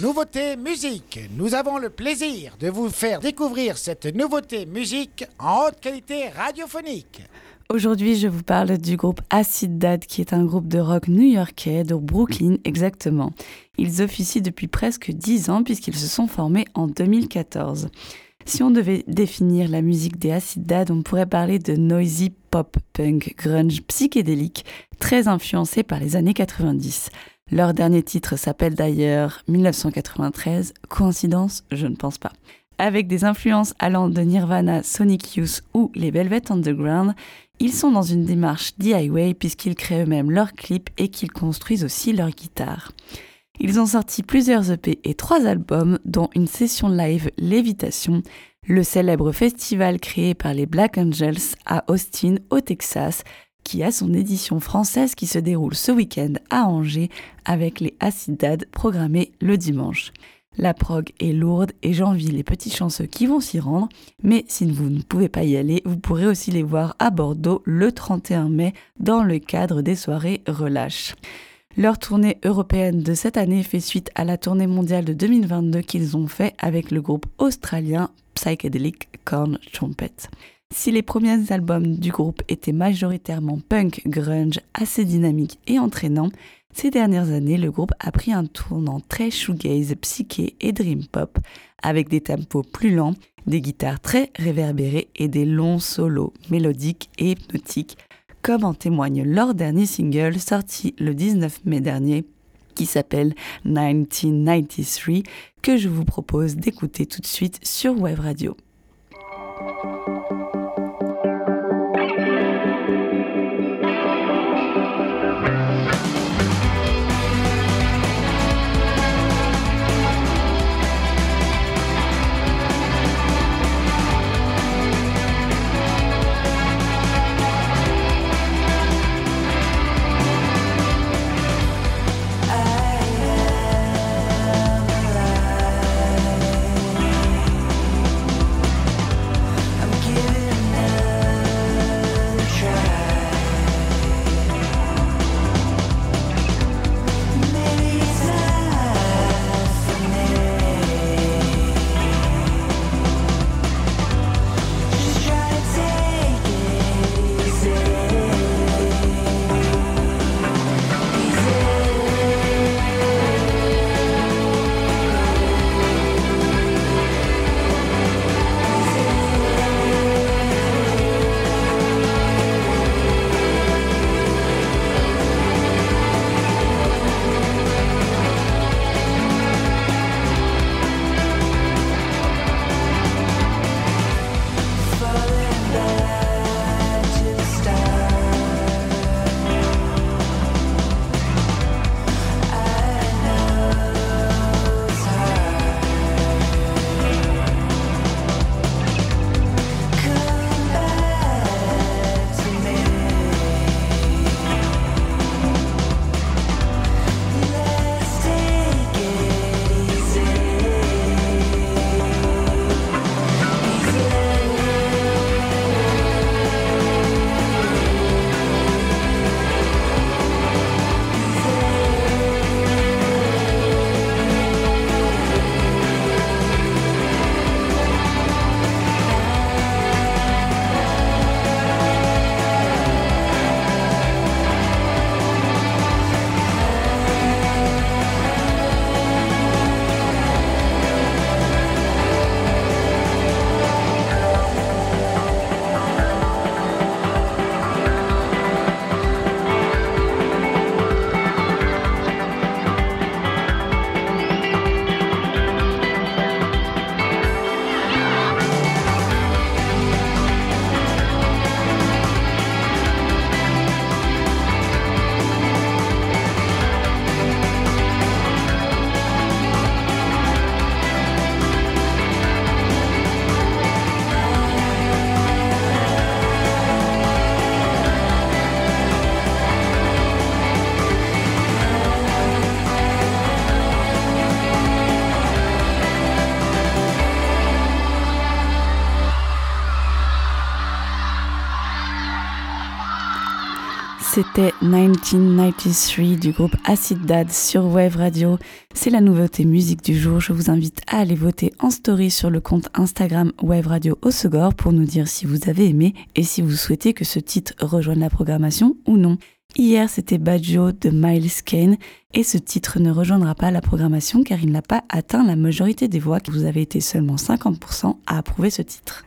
Nouveauté musique. Nous avons le plaisir de vous faire découvrir cette nouveauté musique en haute qualité radiophonique. Aujourd'hui, je vous parle du groupe Acid Dad, qui est un groupe de rock new-yorkais, de Brooklyn exactement. Ils officient depuis presque 10 ans puisqu'ils se sont formés en 2014. Si on devait définir la musique des Acid Dad, on pourrait parler de noisy pop punk grunge psychédélique, très influencé par les années 90. Leur dernier titre s'appelle d'ailleurs 1993. Coïncidence Je ne pense pas. Avec des influences allant de Nirvana, Sonic Youth ou les Velvet Underground, ils sont dans une démarche DIY puisqu'ils créent eux-mêmes leurs clips et qu'ils construisent aussi leurs guitares. Ils ont sorti plusieurs EP et trois albums, dont une session live Lévitation, le célèbre festival créé par les Black Angels à Austin, au Texas, qui a son édition française qui se déroule ce week-end à Angers avec les Acidades programmés le dimanche. La prog est lourde et j'envie les petits chanceux qui vont s'y rendre, mais si vous ne pouvez pas y aller, vous pourrez aussi les voir à Bordeaux le 31 mai dans le cadre des soirées Relâche. Leur tournée européenne de cette année fait suite à la tournée mondiale de 2022 qu'ils ont fait avec le groupe australien Psychedelic Corn Trumpet. Si les premiers albums du groupe étaient majoritairement punk, grunge, assez dynamiques et entraînants, ces dernières années, le groupe a pris un tournant très shoegaze, psyché et dream pop, avec des tempos plus lents, des guitares très réverbérées et des longs solos mélodiques et hypnotiques, comme en témoigne leur dernier single sorti le 19 mai dernier, qui s'appelle 1993, que je vous propose d'écouter tout de suite sur Web Radio. C'était 1993 du groupe Acid Dad sur Wave Radio. C'est la nouveauté musique du jour. Je vous invite à aller voter en story sur le compte Instagram Wave Radio Osegor pour nous dire si vous avez aimé et si vous souhaitez que ce titre rejoigne la programmation ou non. Hier, c'était Baggio de Miles Kane et ce titre ne rejoindra pas la programmation car il n'a pas atteint la majorité des voix. Vous avez été seulement 50% à approuver ce titre.